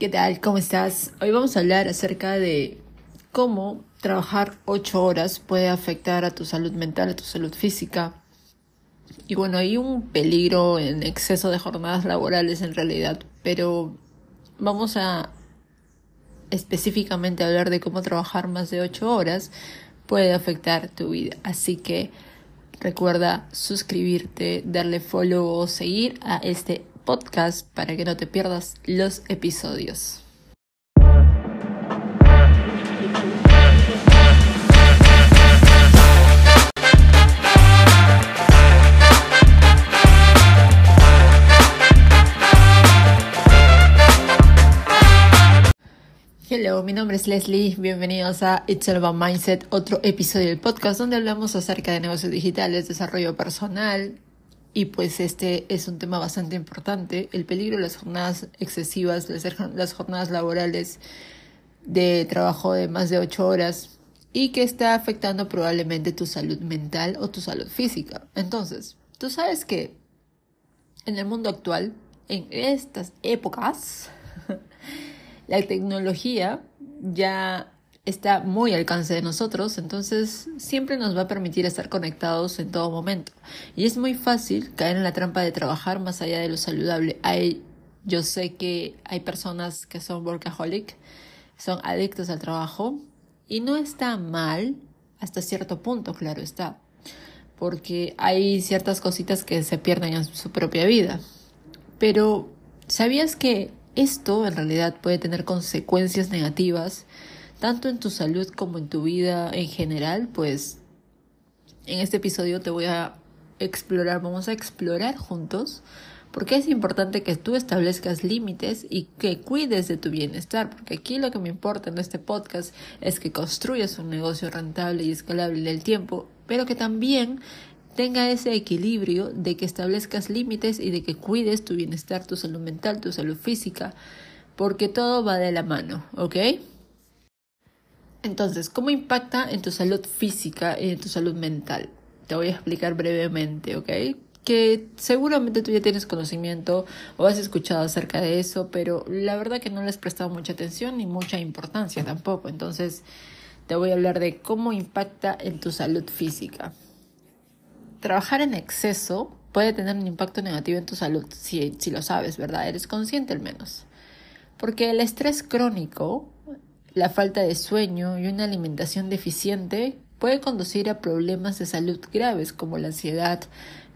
¿Qué tal? ¿Cómo estás? Hoy vamos a hablar acerca de cómo trabajar ocho horas puede afectar a tu salud mental, a tu salud física. Y bueno, hay un peligro en exceso de jornadas laborales en realidad, pero vamos a específicamente hablar de cómo trabajar más de ocho horas puede afectar tu vida. Así que recuerda suscribirte, darle follow o seguir a este podcast para que no te pierdas los episodios. Hello, mi nombre es Leslie, bienvenidos a It's All Mindset, otro episodio del podcast donde hablamos acerca de negocios digitales, desarrollo personal, y pues este es un tema bastante importante, el peligro de las jornadas excesivas, las jornadas laborales de trabajo de más de ocho horas y que está afectando probablemente tu salud mental o tu salud física. Entonces, tú sabes que en el mundo actual, en estas épocas, la tecnología ya está muy al alcance de nosotros, entonces siempre nos va a permitir estar conectados en todo momento. Y es muy fácil caer en la trampa de trabajar más allá de lo saludable. Hay, yo sé que hay personas que son workaholic, son adictos al trabajo, y no está mal hasta cierto punto, claro está, porque hay ciertas cositas que se pierden en su propia vida. Pero, ¿sabías que esto en realidad puede tener consecuencias negativas? Tanto en tu salud como en tu vida en general, pues en este episodio te voy a explorar, vamos a explorar juntos porque es importante que tú establezcas límites y que cuides de tu bienestar, porque aquí lo que me importa en este podcast es que construyas un negocio rentable y escalable en el tiempo, pero que también tenga ese equilibrio de que establezcas límites y de que cuides tu bienestar, tu salud mental, tu salud física, porque todo va de la mano, ¿ok? Entonces, ¿cómo impacta en tu salud física y en tu salud mental? Te voy a explicar brevemente, ¿ok? Que seguramente tú ya tienes conocimiento o has escuchado acerca de eso, pero la verdad que no le has prestado mucha atención ni mucha importancia tampoco. Entonces, te voy a hablar de cómo impacta en tu salud física. Trabajar en exceso puede tener un impacto negativo en tu salud, si, si lo sabes, ¿verdad? Eres consciente al menos. Porque el estrés crónico la falta de sueño y una alimentación deficiente puede conducir a problemas de salud graves como la ansiedad,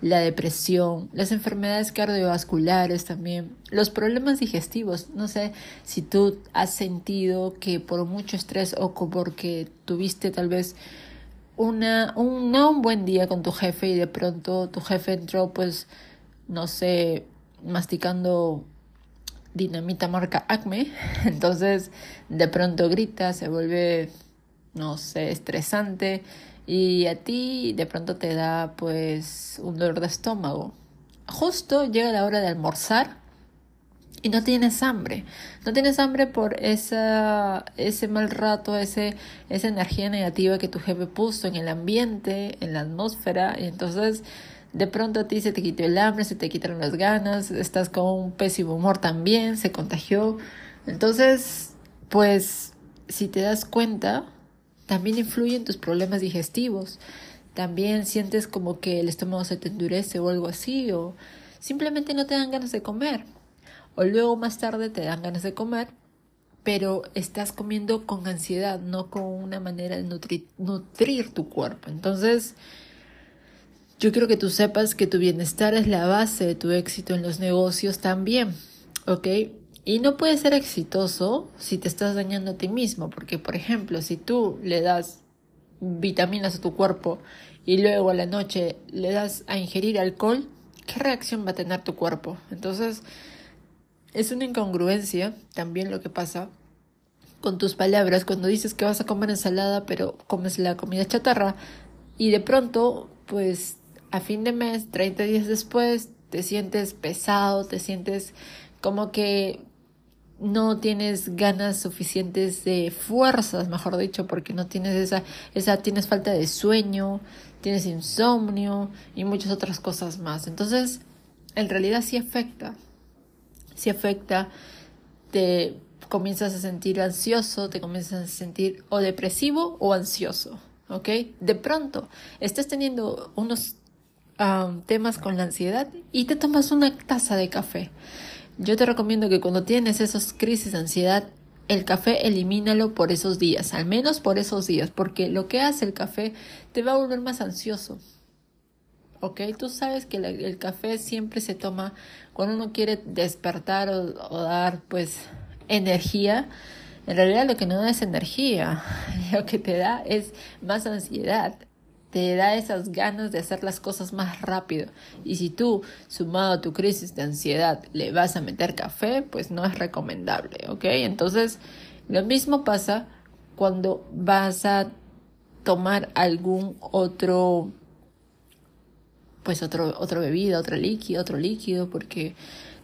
la depresión, las enfermedades cardiovasculares también, los problemas digestivos. No sé si tú has sentido que por mucho estrés o porque tuviste tal vez una, un, no un buen día con tu jefe y de pronto tu jefe entró pues, no sé, masticando dinamita marca Acme, entonces de pronto grita, se vuelve, no sé, estresante y a ti de pronto te da pues un dolor de estómago. Justo llega la hora de almorzar y no tienes hambre. No tienes hambre por esa, ese mal rato, ese, esa energía negativa que tu jefe puso en el ambiente, en la atmósfera. Y entonces de pronto a ti se te quitó el hambre, se te quitaron las ganas, estás con un pésimo humor también, se contagió. Entonces, pues, si te das cuenta, también influye en tus problemas digestivos. También sientes como que el estómago se te endurece o algo así, o simplemente no te dan ganas de comer. O luego más tarde te dan ganas de comer, pero estás comiendo con ansiedad, no con una manera de nutrir, nutrir tu cuerpo. Entonces, yo quiero que tú sepas que tu bienestar es la base de tu éxito en los negocios también, ¿ok? Y no puedes ser exitoso si te estás dañando a ti mismo, porque por ejemplo, si tú le das vitaminas a tu cuerpo y luego a la noche le das a ingerir alcohol, ¿qué reacción va a tener tu cuerpo? Entonces, es una incongruencia también lo que pasa con tus palabras cuando dices que vas a comer ensalada, pero comes la comida chatarra y de pronto, pues a fin de mes, 30 días después, te sientes pesado, te sientes como que no tienes ganas suficientes de fuerzas, mejor dicho, porque no tienes esa, esa, tienes falta de sueño, tienes insomnio y muchas otras cosas más. Entonces, en realidad sí afecta, sí afecta, te comienzas a sentir ansioso, te comienzas a sentir o depresivo o ansioso, ¿ok? De pronto estás teniendo unos temas con la ansiedad y te tomas una taza de café. Yo te recomiendo que cuando tienes esas crisis de ansiedad, el café elimínalo por esos días, al menos por esos días, porque lo que hace el café te va a volver más ansioso. ¿Ok? Tú sabes que el café siempre se toma cuando uno quiere despertar o, dar pues energía. En realidad lo que no da es energía, lo que te da es más ansiedad te da esas ganas de hacer las cosas más rápido. Y si tú, sumado a tu crisis de ansiedad, le vas a meter café, pues no es recomendable, ¿ok? Entonces, lo mismo pasa cuando vas a tomar algún otro, pues otro, otro bebida, otro líquido, otro líquido, porque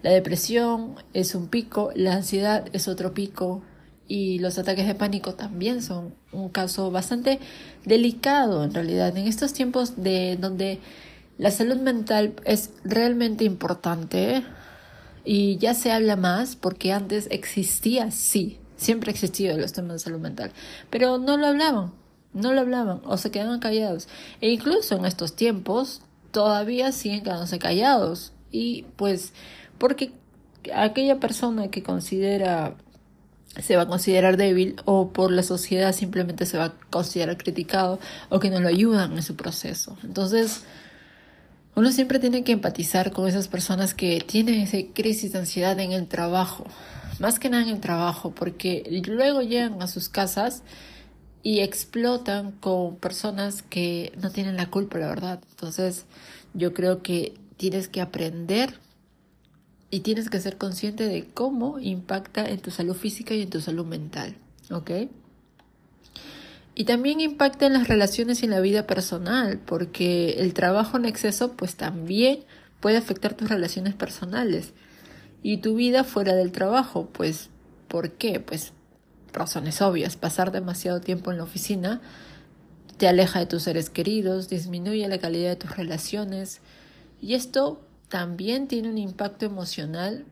la depresión es un pico, la ansiedad es otro pico, y los ataques de pánico también son un caso bastante delicado en realidad en estos tiempos de donde la salud mental es realmente importante y ya se habla más porque antes existía sí siempre existido los temas de salud mental pero no lo hablaban no lo hablaban o se quedaban callados. E incluso en estos tiempos todavía siguen quedándose callados. Y pues porque aquella persona que considera se va a considerar débil o por la sociedad simplemente se va a considerar criticado o que no lo ayudan en su proceso. Entonces, uno siempre tiene que empatizar con esas personas que tienen esa crisis de ansiedad en el trabajo, más que nada en el trabajo, porque luego llegan a sus casas y explotan con personas que no tienen la culpa, la verdad. Entonces, yo creo que tienes que aprender y tienes que ser consciente de cómo impacta en tu salud física y en tu salud mental, ¿ok? Y también impacta en las relaciones y en la vida personal, porque el trabajo en exceso pues también puede afectar tus relaciones personales y tu vida fuera del trabajo, pues ¿por qué? Pues razones obvias, pasar demasiado tiempo en la oficina te aleja de tus seres queridos, disminuye la calidad de tus relaciones y esto también tiene un impacto emocional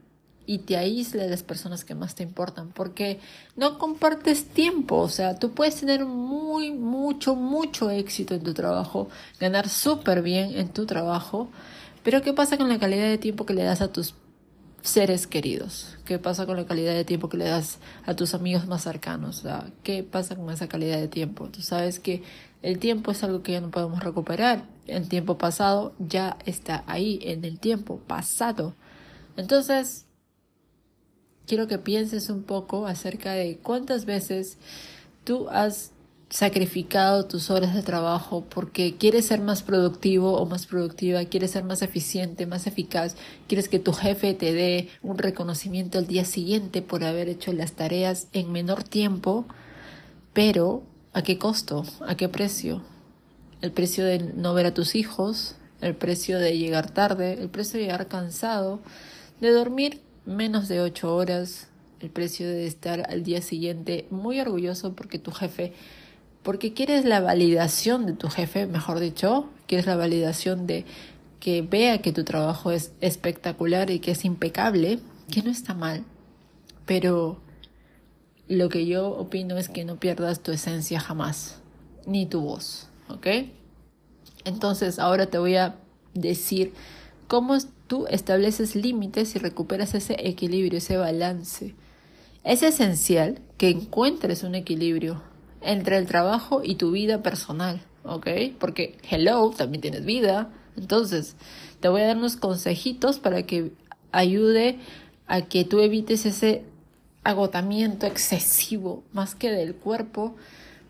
y te aísla de las personas que más te importan, porque no compartes tiempo, o sea, tú puedes tener muy, mucho, mucho éxito en tu trabajo, ganar súper bien en tu trabajo, pero ¿qué pasa con la calidad de tiempo que le das a tus seres queridos? ¿Qué pasa con la calidad de tiempo que le das a tus amigos más cercanos? O sea, ¿Qué pasa con esa calidad de tiempo? Tú sabes que el tiempo es algo que ya no podemos recuperar. El tiempo pasado ya está ahí, en el tiempo pasado. Entonces, quiero que pienses un poco acerca de cuántas veces tú has sacrificado tus horas de trabajo porque quieres ser más productivo o más productiva, quieres ser más eficiente, más eficaz, quieres que tu jefe te dé un reconocimiento al día siguiente por haber hecho las tareas en menor tiempo, pero ¿A qué costo? ¿A qué precio? El precio de no ver a tus hijos, el precio de llegar tarde, el precio de llegar cansado, de dormir menos de ocho horas, el precio de estar al día siguiente muy orgulloso porque tu jefe, porque quieres la validación de tu jefe, mejor dicho, quieres la validación de que vea que tu trabajo es espectacular y que es impecable, que no está mal, pero lo que yo opino es que no pierdas tu esencia jamás, ni tu voz, ¿ok? Entonces ahora te voy a decir cómo tú estableces límites y recuperas ese equilibrio, ese balance. Es esencial que encuentres un equilibrio entre el trabajo y tu vida personal, ¿ok? Porque, hello, también tienes vida. Entonces, te voy a dar unos consejitos para que ayude a que tú evites ese agotamiento excesivo, más que del cuerpo,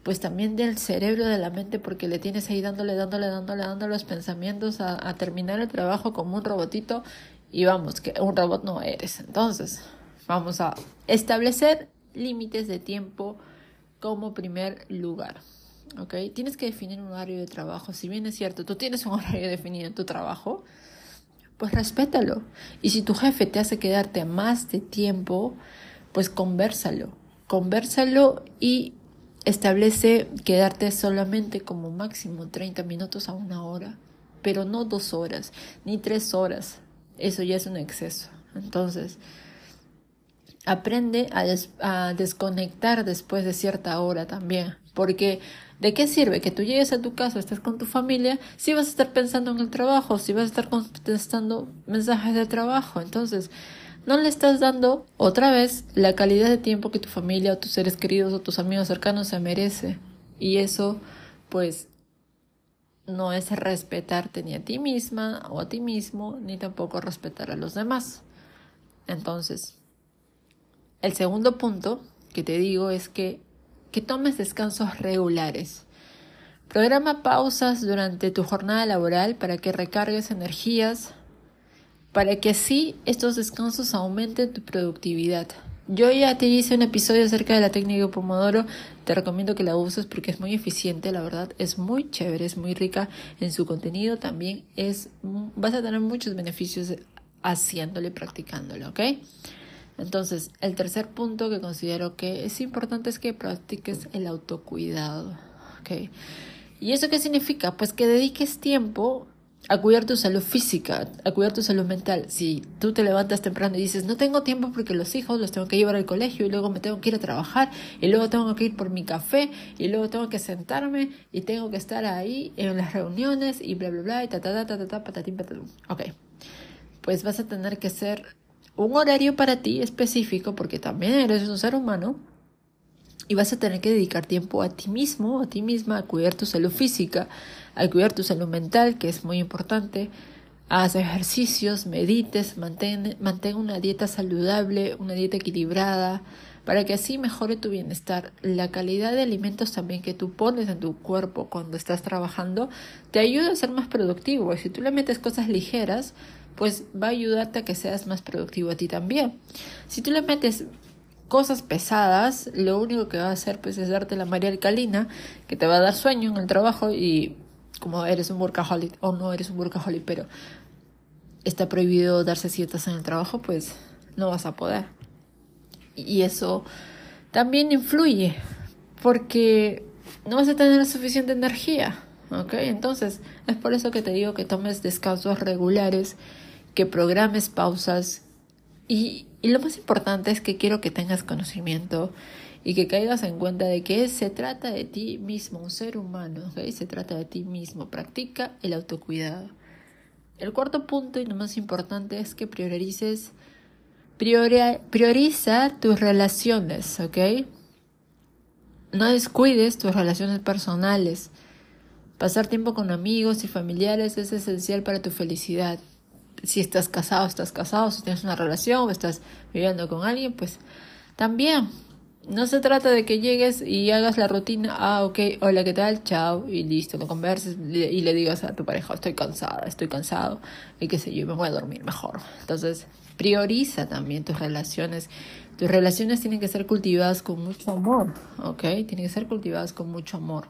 pues también del cerebro, de la mente, porque le tienes ahí dándole, dándole, dándole, dándole los pensamientos a, terminar el trabajo como un robotito y vamos, que un robot no eres. Entonces, vamos a establecer límites de tiempo como primer lugar. ¿Ok? Tienes que definir un horario de trabajo. Si bien es cierto, tú tienes un horario definido en tu trabajo, pues respétalo. Y si tu jefe te hace quedarte más de tiempo, pues conversalo, conversalo y establece quedarte solamente como máximo 30 minutos a una hora, pero no dos horas, ni tres horas. Eso ya es un exceso. Entonces, aprende a, desconectar después de cierta hora también. Porque ¿de qué sirve que tú llegues a tu casa, estés con tu familia, si vas a estar pensando en el trabajo, si vas a estar contestando mensajes de trabajo? Entonces, no le estás dando otra vez la calidad de tiempo que tu familia o tus seres queridos o tus amigos cercanos se merece. Y eso, pues, no es respetarte ni a ti misma o a ti mismo, ni tampoco respetar a los demás. Entonces, el segundo punto que te digo es que, que tomes descansos regulares. Programa pausas durante tu jornada laboral para que recargues energías, para que así estos descansos aumenten tu productividad. Yo ya te hice un episodio acerca de la técnica Pomodoro, te recomiendo que la uses porque es muy eficiente, la verdad, es muy chévere, es muy rica en su contenido, también es, vas a tener muchos beneficios haciéndolo y practicándolo, ¿ok? Entonces, el tercer punto que considero que es importante es que practiques el autocuidado. ¿ok? ¿Y eso qué significa? Pues que dediques tiempo a cuidar tu salud física, a cuidar tu salud mental. Si tú te levantas temprano y dices, no tengo tiempo porque los hijos los tengo que llevar al colegio y luego me tengo que ir a trabajar y luego tengo que ir por mi café y luego tengo que sentarme y tengo que estar ahí en las reuniones y bla, bla, bla, y ta, ta, ta, ta, ta, ta patatín, patatín. Ok, pues vas a tener que ser un horario para ti específico, porque también eres un ser humano, y vas a tener que dedicar tiempo a ti mismo, a ti misma, a cuidar tu salud física, a cuidar tu salud mental, que es muy importante, haz ejercicios, medites, mantén, mantén una dieta saludable, una dieta equilibrada, para que así mejore tu bienestar. La calidad de alimentos también que tú pones en tu cuerpo cuando estás trabajando te ayuda a ser más productivo. Y si tú le metes cosas ligeras, pues va a ayudarte a que seas más productivo a ti también. Si tú le metes cosas pesadas, lo único que va a hacer pues es darte la María Alcalina, que te va a dar sueño en el trabajo y como eres un workaholic o no eres un workaholic, pero está prohibido darse cietas en el trabajo, pues no vas a poder. Y eso también influye porque no vas a tener suficiente energía. ¿Ok? Entonces, es por eso que te digo que tomes descansos regulares que programes pausas y, lo más importante es que quiero que tengas conocimiento y que caigas en cuenta de que se trata de ti mismo, un ser humano, se trata de ti mismo, practica el autocuidado. El cuarto punto y lo más importante es que priorices, prioriza tus relaciones, ¿ok? No descuides tus relaciones personales. Pasar tiempo con amigos y familiares es esencial para tu felicidad si estás casado, estás casado, si tienes una relación o estás viviendo con alguien, pues también. No se trata de que llegues y hagas la rutina, ah, ok, hola, ¿qué tal? Chao, y listo, no converses y le digas a tu pareja, estoy cansada, estoy cansado, y qué sé yo, me voy a dormir mejor. Entonces, prioriza también tus relaciones. Tus relaciones tienen que ser cultivadas con mucho amor, ¿ok? Tienen que ser cultivadas con mucho amor.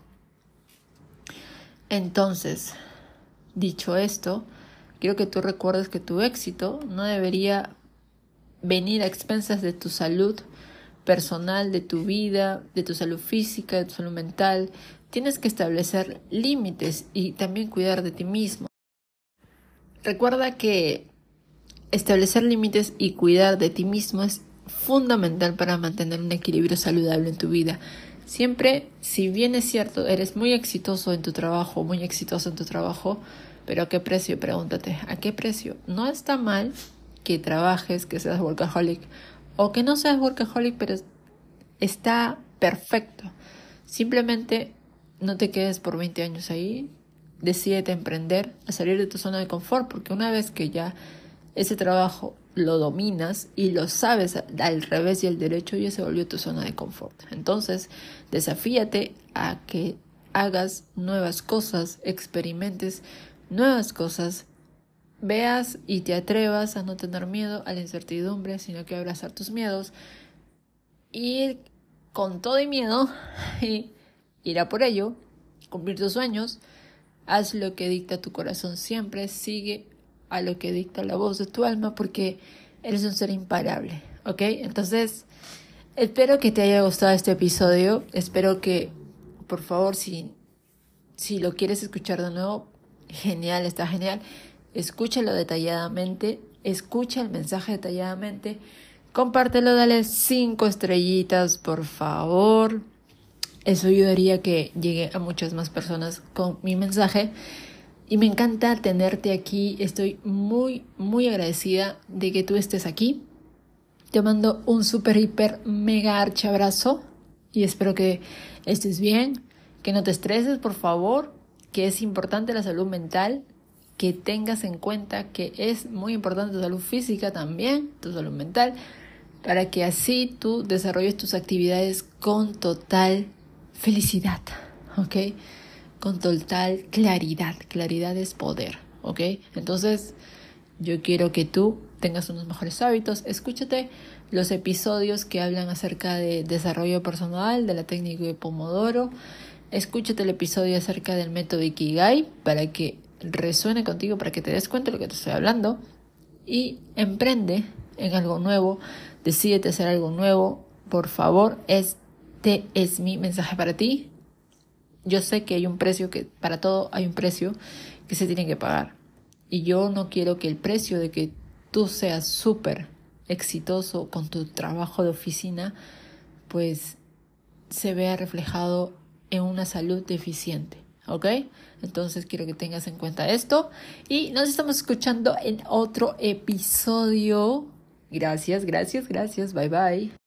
Entonces, dicho esto, Quiero que tú recuerdes que tu éxito no debería venir a expensas de tu salud personal, de tu vida, de tu salud física, de tu salud mental. Tienes que establecer límites y también cuidar de ti mismo. Recuerda que establecer límites y cuidar de ti mismo es fundamental para mantener un equilibrio saludable en tu vida. Siempre, si bien es cierto, eres muy exitoso en tu trabajo, muy exitoso en tu trabajo, pero ¿a qué precio? Pregúntate, ¿a qué precio? No está mal que trabajes, que seas workaholic o que no seas workaholic, pero está perfecto. Simplemente no te quedes por 20 años ahí, decídete emprender, a salir de tu zona de confort, porque una vez que ya ese trabajo lo dominas y lo sabes al revés y al derecho, ya se volvió tu zona de confort. Entonces, desafíate a que hagas nuevas cosas, experimentes nuevas cosas, veas y te atrevas a no tener miedo a la incertidumbre, sino que abrazar tus miedos, ir con todo y miedo y a por ello, cumplir tus sueños, haz lo que dicta tu corazón siempre, sigue a lo que dicta la voz de tu alma porque eres un ser imparable, ¿ok? Entonces, espero que te haya gustado este episodio, espero que, por favor, si, si lo quieres escuchar de nuevo, genial, está genial. Escúchalo detalladamente, escucha el mensaje detalladamente. Compártelo, dale cinco estrellitas, por favor. Eso ayudaría a que llegue a muchas más personas con mi mensaje. Y me encanta tenerte aquí. Estoy muy, muy agradecida de que tú estés aquí. Te mando un super, hiper, mega archi abrazo. Y espero que estés bien. Que no te estreses, por favor. Que es importante la salud mental. Que tengas en cuenta que es muy importante tu salud física también, tu salud mental. Para que así tú desarrolles tus actividades con total felicidad. ¿Ok? con total claridad. Claridad es poder, ¿ok? Entonces, yo quiero que tú tengas unos mejores hábitos. Escúchate los episodios que hablan acerca de desarrollo personal, de la técnica de Pomodoro. Escúchate el episodio acerca del método Ikigai para que resuene contigo, para que te des cuenta de lo que te estoy hablando. Y emprende en algo nuevo, decídete hacer algo nuevo. Por favor, este es mi mensaje para ti. Yo sé que hay un precio que, para todo hay un precio que se tiene que pagar. Y yo no quiero que el precio de que tú seas súper exitoso con tu trabajo de oficina, pues se vea reflejado en una salud deficiente. ¿Ok? Entonces quiero que tengas en cuenta esto. Y nos estamos escuchando en otro episodio. Gracias, gracias, gracias. Bye bye.